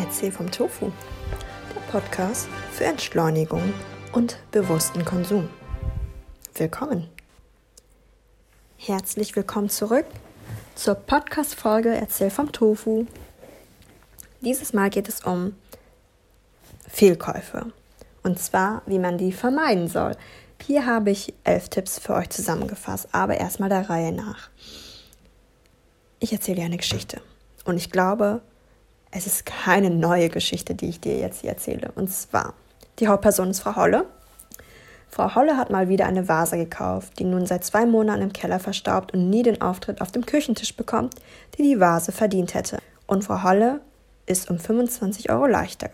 Erzähl vom Tofu, der Podcast für Entschleunigung und bewussten Konsum. Willkommen. Herzlich willkommen zurück zur Podcast-Folge Erzähl vom Tofu. Dieses Mal geht es um Fehlkäufe. Und zwar, wie man die vermeiden soll. Hier habe ich elf Tipps für euch zusammengefasst, aber erstmal der Reihe nach. Ich erzähle dir eine Geschichte. Und ich glaube, es ist keine neue Geschichte, die ich dir jetzt hier erzähle. Und zwar, die Hauptperson ist Frau Holle. Frau Holle hat mal wieder eine Vase gekauft, die nun seit zwei Monaten im Keller verstaubt und nie den Auftritt auf dem Küchentisch bekommt, die die Vase verdient hätte. Und Frau Holle ist um 25 Euro leichter.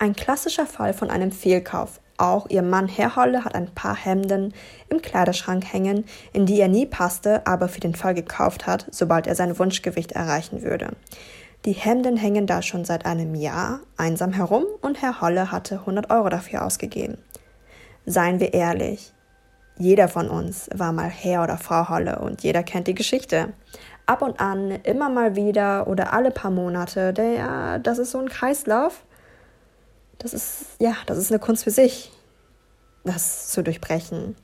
Ein klassischer Fall von einem Fehlkauf. Auch ihr Mann Herr Holle hat ein paar Hemden im Kleiderschrank hängen, in die er nie passte, aber für den Fall gekauft hat, sobald er sein Wunschgewicht erreichen würde. Die Hemden hängen da schon seit einem Jahr einsam herum und Herr Holle hatte 100 Euro dafür ausgegeben. Seien wir ehrlich, jeder von uns war mal Herr oder Frau Holle und jeder kennt die Geschichte. Ab und an, immer mal wieder oder alle paar Monate, der, das ist so ein Kreislauf. Das ist, ja, das ist eine Kunst für sich, das zu durchbrechen.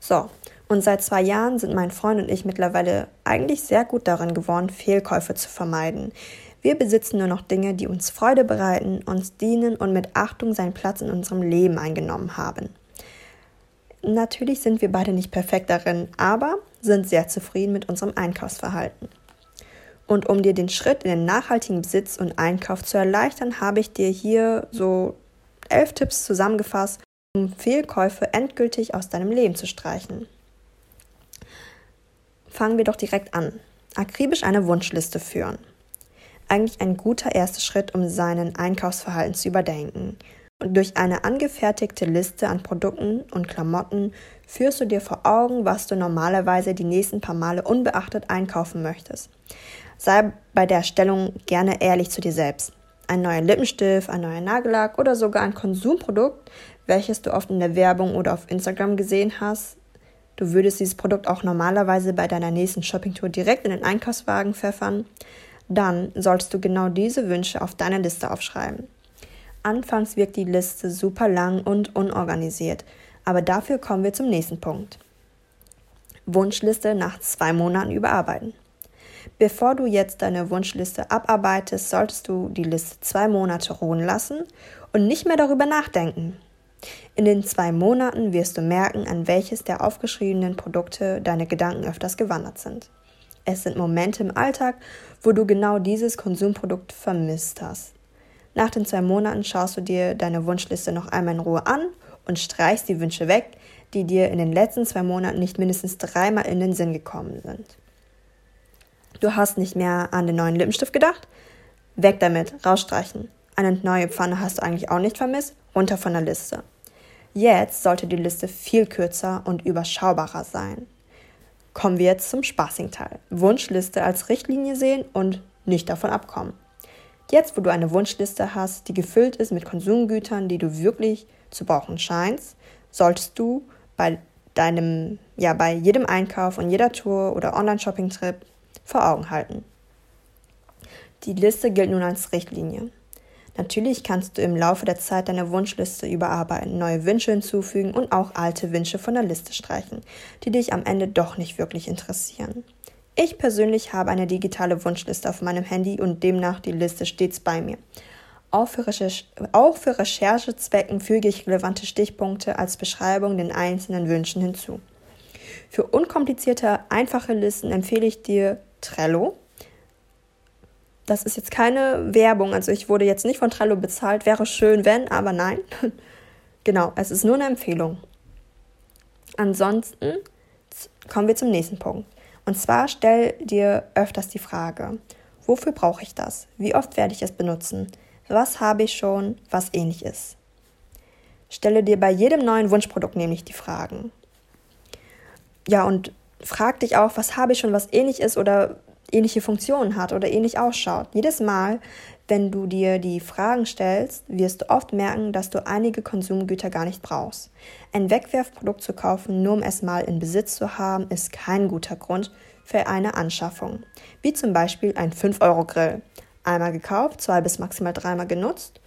So, und seit zwei Jahren sind mein Freund und ich mittlerweile eigentlich sehr gut darin geworden, Fehlkäufe zu vermeiden. Wir besitzen nur noch Dinge, die uns Freude bereiten, uns dienen und mit Achtung seinen Platz in unserem Leben eingenommen haben. Natürlich sind wir beide nicht perfekt darin, aber sind sehr zufrieden mit unserem Einkaufsverhalten. Und um dir den Schritt in den nachhaltigen Besitz und Einkauf zu erleichtern, habe ich dir hier so elf Tipps zusammengefasst, um Fehlkäufe endgültig aus deinem Leben zu streichen. Fangen wir doch direkt an. Akribisch eine Wunschliste führen. Eigentlich ein guter erster Schritt, um seinen Einkaufsverhalten zu überdenken. Und durch eine angefertigte Liste an Produkten und Klamotten führst du dir vor Augen, was du normalerweise die nächsten paar Male unbeachtet einkaufen möchtest. Sei bei der Erstellung gerne ehrlich zu dir selbst. Ein neuer Lippenstift, ein neuer Nagellack oder sogar ein Konsumprodukt, welches du oft in der Werbung oder auf Instagram gesehen hast, Du würdest dieses Produkt auch normalerweise bei deiner nächsten Shoppingtour direkt in den Einkaufswagen pfeffern. Dann solltest du genau diese Wünsche auf deine Liste aufschreiben. Anfangs wirkt die Liste super lang und unorganisiert, aber dafür kommen wir zum nächsten Punkt. Wunschliste nach zwei Monaten überarbeiten. Bevor du jetzt deine Wunschliste abarbeitest, solltest du die Liste zwei Monate ruhen lassen und nicht mehr darüber nachdenken. In den zwei Monaten wirst du merken, an welches der aufgeschriebenen Produkte deine Gedanken öfters gewandert sind. Es sind Momente im Alltag, wo du genau dieses Konsumprodukt vermisst hast. Nach den zwei Monaten schaust du dir deine Wunschliste noch einmal in Ruhe an und streichst die Wünsche weg, die dir in den letzten zwei Monaten nicht mindestens dreimal in den Sinn gekommen sind. Du hast nicht mehr an den neuen Lippenstift gedacht? Weg damit, rausstreichen. Eine neue Pfanne hast du eigentlich auch nicht vermisst? Runter von der Liste. Jetzt sollte die Liste viel kürzer und überschaubarer sein. Kommen wir jetzt zum spaßigen Teil. Wunschliste als Richtlinie sehen und nicht davon abkommen. Jetzt, wo du eine Wunschliste hast, die gefüllt ist mit Konsumgütern, die du wirklich zu brauchen scheinst, solltest du bei deinem, ja, bei jedem Einkauf und jeder Tour oder Online-Shopping-Trip vor Augen halten. Die Liste gilt nun als Richtlinie. Natürlich kannst du im Laufe der Zeit deine Wunschliste überarbeiten, neue Wünsche hinzufügen und auch alte Wünsche von der Liste streichen, die dich am Ende doch nicht wirklich interessieren. Ich persönlich habe eine digitale Wunschliste auf meinem Handy und demnach die Liste stets bei mir. Auch für, auch für Recherchezwecken füge ich relevante Stichpunkte als Beschreibung den einzelnen Wünschen hinzu. Für unkomplizierte, einfache Listen empfehle ich dir Trello, das ist jetzt keine Werbung, also ich wurde jetzt nicht von Trello bezahlt, wäre schön, wenn, aber nein. genau, es ist nur eine Empfehlung. Ansonsten kommen wir zum nächsten Punkt. Und zwar stell dir öfters die Frage, wofür brauche ich das? Wie oft werde ich es benutzen? Was habe ich schon, was ähnlich ist? Stelle dir bei jedem neuen Wunschprodukt nämlich die Fragen. Ja, und frag dich auch, was habe ich schon, was ähnlich ist oder ähnliche Funktionen hat oder ähnlich ausschaut. Jedes Mal, wenn du dir die Fragen stellst, wirst du oft merken, dass du einige Konsumgüter gar nicht brauchst. Ein Wegwerfprodukt zu kaufen, nur um es mal in Besitz zu haben, ist kein guter Grund für eine Anschaffung. Wie zum Beispiel ein 5-Euro-Grill. Einmal gekauft, zwei bis maximal dreimal genutzt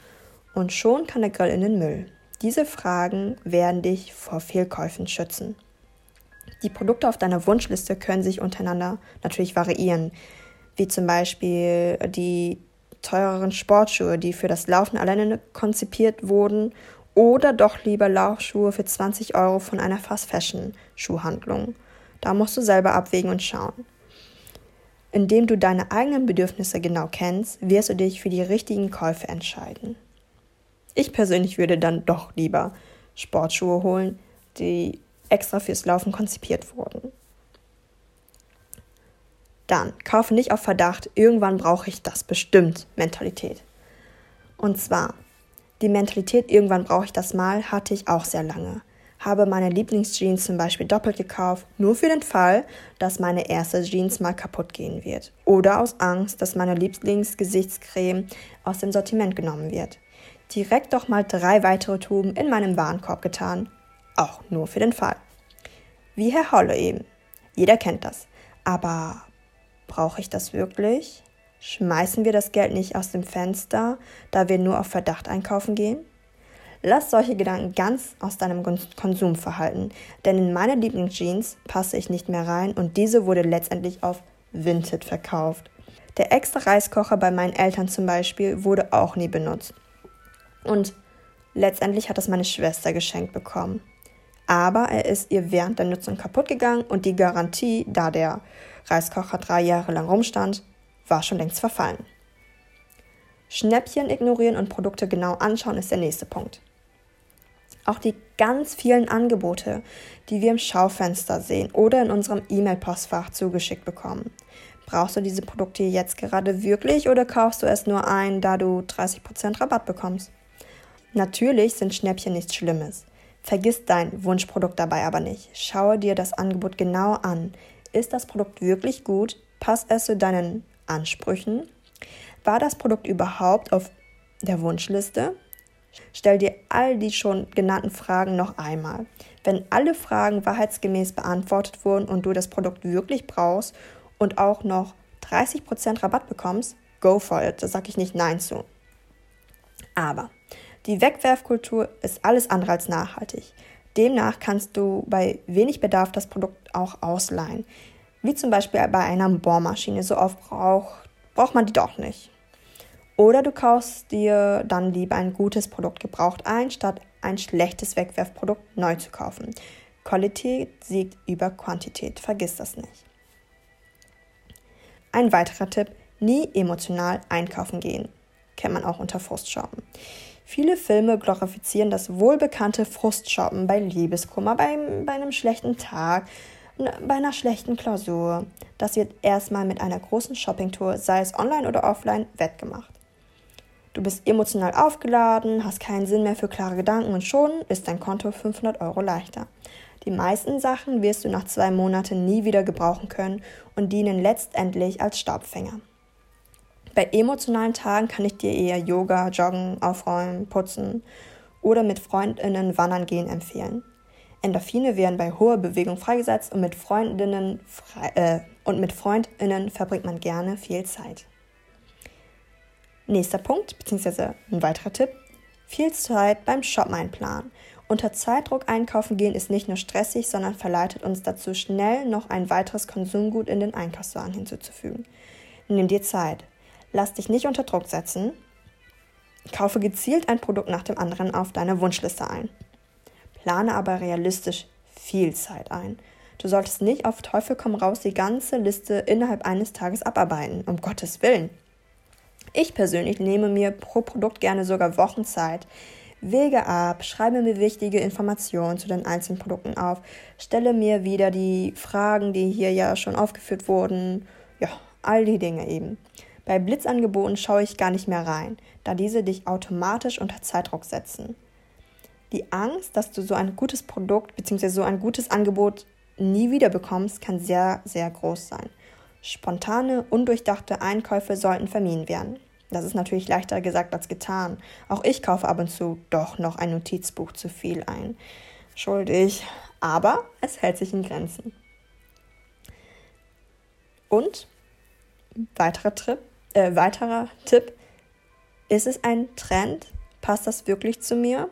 und schon kann der Grill in den Müll. Diese Fragen werden dich vor Fehlkäufen schützen. Die Produkte auf deiner Wunschliste können sich untereinander natürlich variieren, wie zum Beispiel die teureren Sportschuhe, die für das Laufen alleine konzipiert wurden, oder doch lieber Laufschuhe für 20 Euro von einer Fast Fashion Schuhhandlung. Da musst du selber abwägen und schauen. Indem du deine eigenen Bedürfnisse genau kennst, wirst du dich für die richtigen Käufe entscheiden. Ich persönlich würde dann doch lieber Sportschuhe holen, die extra fürs Laufen konzipiert wurden. Dann kaufe nicht auf Verdacht, irgendwann brauche ich das bestimmt Mentalität. Und zwar, die Mentalität, irgendwann brauche ich das mal, hatte ich auch sehr lange. Habe meine Lieblingsjeans zum Beispiel doppelt gekauft, nur für den Fall, dass meine erste Jeans mal kaputt gehen wird. Oder aus Angst, dass meine Lieblingsgesichtscreme aus dem Sortiment genommen wird. Direkt doch mal drei weitere Tuben in meinem Warenkorb getan. Auch nur für den Fall. Wie Herr Holle eben. Jeder kennt das. Aber Brauche ich das wirklich? Schmeißen wir das Geld nicht aus dem Fenster, da wir nur auf Verdacht einkaufen gehen? Lass solche Gedanken ganz aus deinem Konsumverhalten, denn in meine Lieblingsjeans passe ich nicht mehr rein und diese wurde letztendlich auf Vinted verkauft. Der extra Reiskocher bei meinen Eltern zum Beispiel wurde auch nie benutzt. Und letztendlich hat es meine Schwester geschenkt bekommen. Aber er ist ihr während der Nutzung kaputt gegangen und die Garantie, da der Reiskocher drei Jahre lang rumstand, war schon längst verfallen. Schnäppchen ignorieren und Produkte genau anschauen ist der nächste Punkt. Auch die ganz vielen Angebote, die wir im Schaufenster sehen oder in unserem E-Mail-Postfach zugeschickt bekommen. Brauchst du diese Produkte jetzt gerade wirklich oder kaufst du es nur ein, da du 30% Rabatt bekommst? Natürlich sind Schnäppchen nichts Schlimmes. Vergiss dein Wunschprodukt dabei aber nicht. Schaue dir das Angebot genau an ist das Produkt wirklich gut? Passt es zu deinen Ansprüchen? War das Produkt überhaupt auf der Wunschliste? Stell dir all die schon genannten Fragen noch einmal. Wenn alle Fragen wahrheitsgemäß beantwortet wurden und du das Produkt wirklich brauchst und auch noch 30% Rabatt bekommst, go for it. Da sage ich nicht Nein zu. Aber die Wegwerfkultur ist alles andere als nachhaltig. Demnach kannst du bei wenig Bedarf das Produkt auch ausleihen. Wie zum Beispiel bei einer Bohrmaschine. So oft braucht, braucht man die doch nicht. Oder du kaufst dir dann lieber ein gutes Produkt gebraucht ein, statt ein schlechtes Wegwerfprodukt neu zu kaufen. Qualität siegt über Quantität, vergiss das nicht. Ein weiterer Tipp, nie emotional einkaufen gehen. Kennt man auch unter Frustshoppen. Viele Filme glorifizieren das wohlbekannte Frustshoppen bei Liebeskummer, bei, bei einem schlechten Tag, bei einer schlechten Klausur. Das wird erstmal mit einer großen Shoppingtour, sei es online oder offline, wettgemacht. Du bist emotional aufgeladen, hast keinen Sinn mehr für klare Gedanken und schon ist dein Konto 500 Euro leichter. Die meisten Sachen wirst du nach zwei Monaten nie wieder gebrauchen können und dienen letztendlich als Staubfänger. Bei emotionalen Tagen kann ich dir eher Yoga, Joggen, Aufräumen, Putzen oder mit Freundinnen wandern gehen empfehlen. Endorphine werden bei hoher Bewegung freigesetzt und mit Freundinnen, frei, äh, und mit Freundinnen verbringt man gerne viel Zeit. Nächster Punkt, beziehungsweise ein weiterer Tipp, viel Zeit beim Shoppen einplanen. Unter Zeitdruck einkaufen gehen ist nicht nur stressig, sondern verleitet uns dazu, schnell noch ein weiteres Konsumgut in den Einkaufswagen hinzuzufügen. Nimm dir Zeit. Lass dich nicht unter Druck setzen. Kaufe gezielt ein Produkt nach dem anderen auf deine Wunschliste ein. Plane aber realistisch viel Zeit ein. Du solltest nicht auf Teufel komm raus die ganze Liste innerhalb eines Tages abarbeiten, um Gottes Willen. Ich persönlich nehme mir pro Produkt gerne sogar Wochen Zeit, wege ab, schreibe mir wichtige Informationen zu den einzelnen Produkten auf, stelle mir wieder die Fragen, die hier ja schon aufgeführt wurden, ja, all die Dinge eben. Bei Blitzangeboten schaue ich gar nicht mehr rein, da diese dich automatisch unter Zeitdruck setzen. Die Angst, dass du so ein gutes Produkt bzw. so ein gutes Angebot nie wieder bekommst, kann sehr, sehr groß sein. Spontane, undurchdachte Einkäufe sollten vermieden werden. Das ist natürlich leichter gesagt als getan. Auch ich kaufe ab und zu doch noch ein Notizbuch zu viel ein. Schuldig, aber es hält sich in Grenzen. Und weiterer Tipp, Äh, weiterer Tipp. Ist es ein Trend? Passt das wirklich zu mir?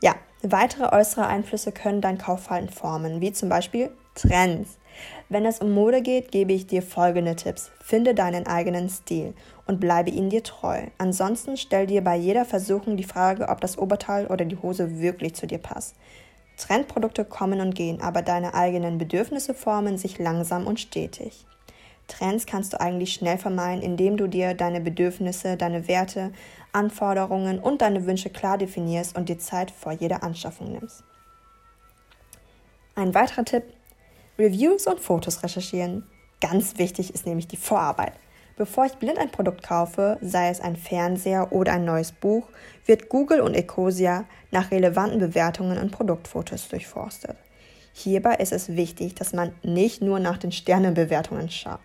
Ja, weitere äußere Einflüsse können dein Kaufverhalten formen, wie zum Beispiel Trends. Wenn es um Mode geht, gebe ich dir folgende Tipps. Finde deinen eigenen Stil und bleibe ihn dir treu. Ansonsten stell dir bei jeder Versuchung die Frage, ob das Oberteil oder die Hose wirklich zu dir passt. Trendprodukte kommen und gehen, aber deine eigenen Bedürfnisse formen sich langsam und stetig. Trends kannst du eigentlich schnell vermeiden, indem du dir deine Bedürfnisse, deine Werte, Anforderungen und deine Wünsche klar definierst und dir Zeit vor jeder Anschaffung nimmst. Ein weiterer Tipp, Reviews und Fotos recherchieren. Ganz wichtig ist nämlich die Vorarbeit. Bevor ich blind ein Produkt kaufe, sei es ein Fernseher oder ein neues Buch, wird Google und Ecosia nach relevanten Bewertungen und Produktfotos durchforstet. Hierbei ist es wichtig, dass man nicht nur nach den Sternenbewertungen schaut,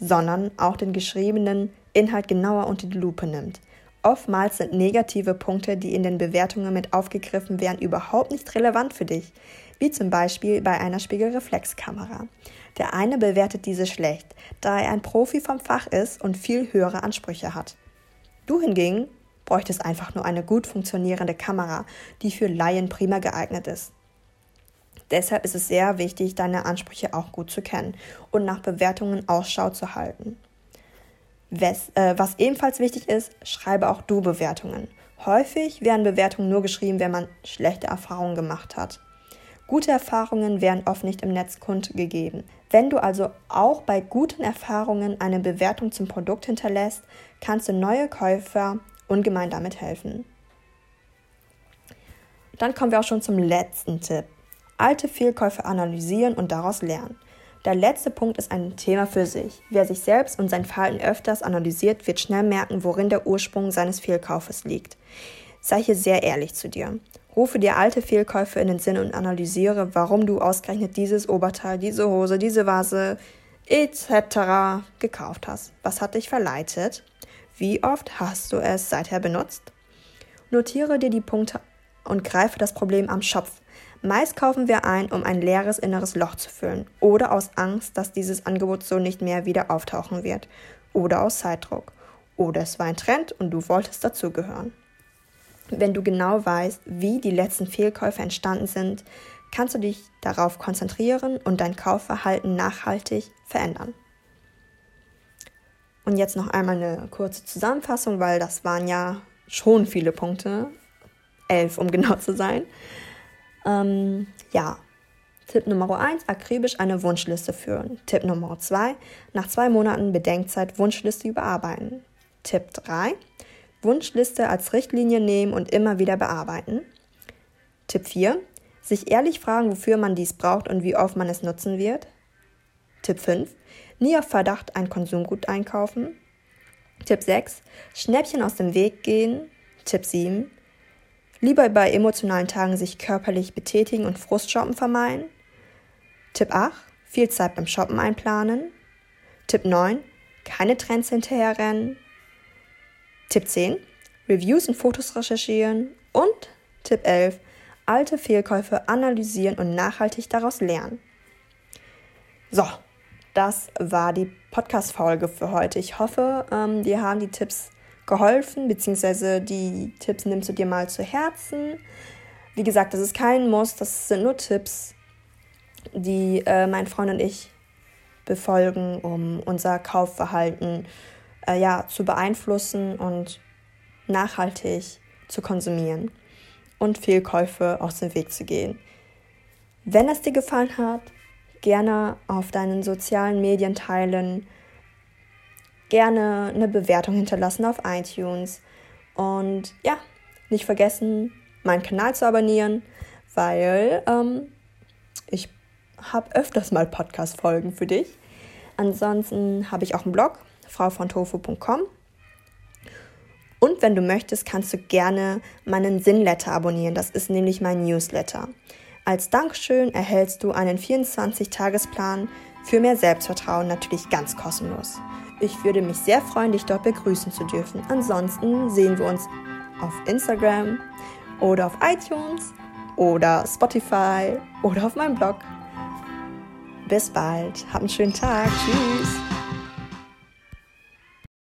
sondern auch den geschriebenen Inhalt genauer unter die Lupe nimmt. Oftmals sind negative Punkte, die in den Bewertungen mit aufgegriffen werden, überhaupt nicht relevant für dich, wie zum Beispiel bei einer Spiegelreflexkamera. Der eine bewertet diese schlecht, da er ein Profi vom Fach ist und viel höhere Ansprüche hat. Du hingegen bräuchtest einfach nur eine gut funktionierende Kamera, die für Laien prima geeignet ist. Deshalb ist es sehr wichtig, deine Ansprüche auch gut zu kennen und nach Bewertungen Ausschau zu halten. Was, äh, was ebenfalls wichtig ist, schreibe auch du Bewertungen. Häufig werden Bewertungen nur geschrieben, wenn man schlechte Erfahrungen gemacht hat. Gute Erfahrungen werden oft nicht im Netz kundgegeben. Wenn du also auch bei guten Erfahrungen eine Bewertung zum Produkt hinterlässt, kannst du neue Käufer ungemein damit helfen. Dann kommen wir auch schon zum letzten Tipp. Alte Fehlkäufe analysieren und daraus lernen. Der letzte Punkt ist ein Thema für sich. Wer sich selbst und sein Verhalten öfters analysiert, wird schnell merken, worin der Ursprung seines Fehlkaufes liegt. Sei hier sehr ehrlich zu dir. Rufe dir alte Fehlkäufe in den Sinn und analysiere, warum du ausgerechnet dieses Oberteil, diese Hose, diese Vase etc. gekauft hast. Was hat dich verleitet? Wie oft hast du es seither benutzt? Notiere dir die Punkte und greife das Problem am Schopf. Meist kaufen wir ein, um ein leeres inneres Loch zu füllen oder aus Angst, dass dieses Angebot so nicht mehr wieder auftauchen wird oder aus Zeitdruck oder es war ein Trend und du wolltest dazugehören. Wenn du genau weißt, wie die letzten Fehlkäufe entstanden sind, kannst du dich darauf konzentrieren und dein Kaufverhalten nachhaltig verändern. Und jetzt noch einmal eine kurze Zusammenfassung, weil das waren ja schon viele Punkte. Elf, um genau zu sein. Ähm, ja, Tipp Nummer 1, akribisch eine Wunschliste führen. Tipp Nummer 2, nach zwei Monaten Bedenkzeit Wunschliste überarbeiten. Tipp 3, Wunschliste als Richtlinie nehmen und immer wieder bearbeiten. Tipp 4, sich ehrlich fragen, wofür man dies braucht und wie oft man es nutzen wird. Tipp 5, nie auf Verdacht ein Konsumgut einkaufen. Tipp 6, Schnäppchen aus dem Weg gehen. Tipp 7, Lieber bei emotionalen Tagen sich körperlich betätigen und Frustshoppen vermeiden. Tipp 8. Viel Zeit beim Shoppen einplanen. Tipp 9. Keine Trends hinterherrennen. Tipp 10. Reviews und Fotos recherchieren. Und Tipp 11. Alte Fehlkäufe analysieren und nachhaltig daraus lernen. So, das war die Podcast-Folge für heute. Ich hoffe, ähm, dir haben die Tipps geholfen, beziehungsweise die Tipps nimmst du dir mal zu Herzen. Wie gesagt, das ist kein Muss, das sind nur Tipps, die äh, mein Freund und ich befolgen, um unser Kaufverhalten äh, ja, zu beeinflussen und nachhaltig zu konsumieren und Fehlkäufe aus dem Weg zu gehen. Wenn es dir gefallen hat, gerne auf deinen sozialen Medien teilen gerne eine Bewertung hinterlassen auf iTunes. Und ja, nicht vergessen, meinen Kanal zu abonnieren, weil ähm, ich habe öfters mal Podcast-Folgen für dich. Ansonsten habe ich auch einen Blog, frauvontofu.com. Und wenn du möchtest, kannst du gerne meinen Sinnletter abonnieren. Das ist nämlich mein Newsletter. Als Dankeschön erhältst du einen 24-Tagesplan für mehr Selbstvertrauen, natürlich ganz kostenlos. Ich würde mich sehr freuen, dich dort begrüßen zu dürfen. Ansonsten sehen wir uns auf Instagram oder auf iTunes oder Spotify oder auf meinem Blog. Bis bald. Hab einen schönen Tag. Tschüss.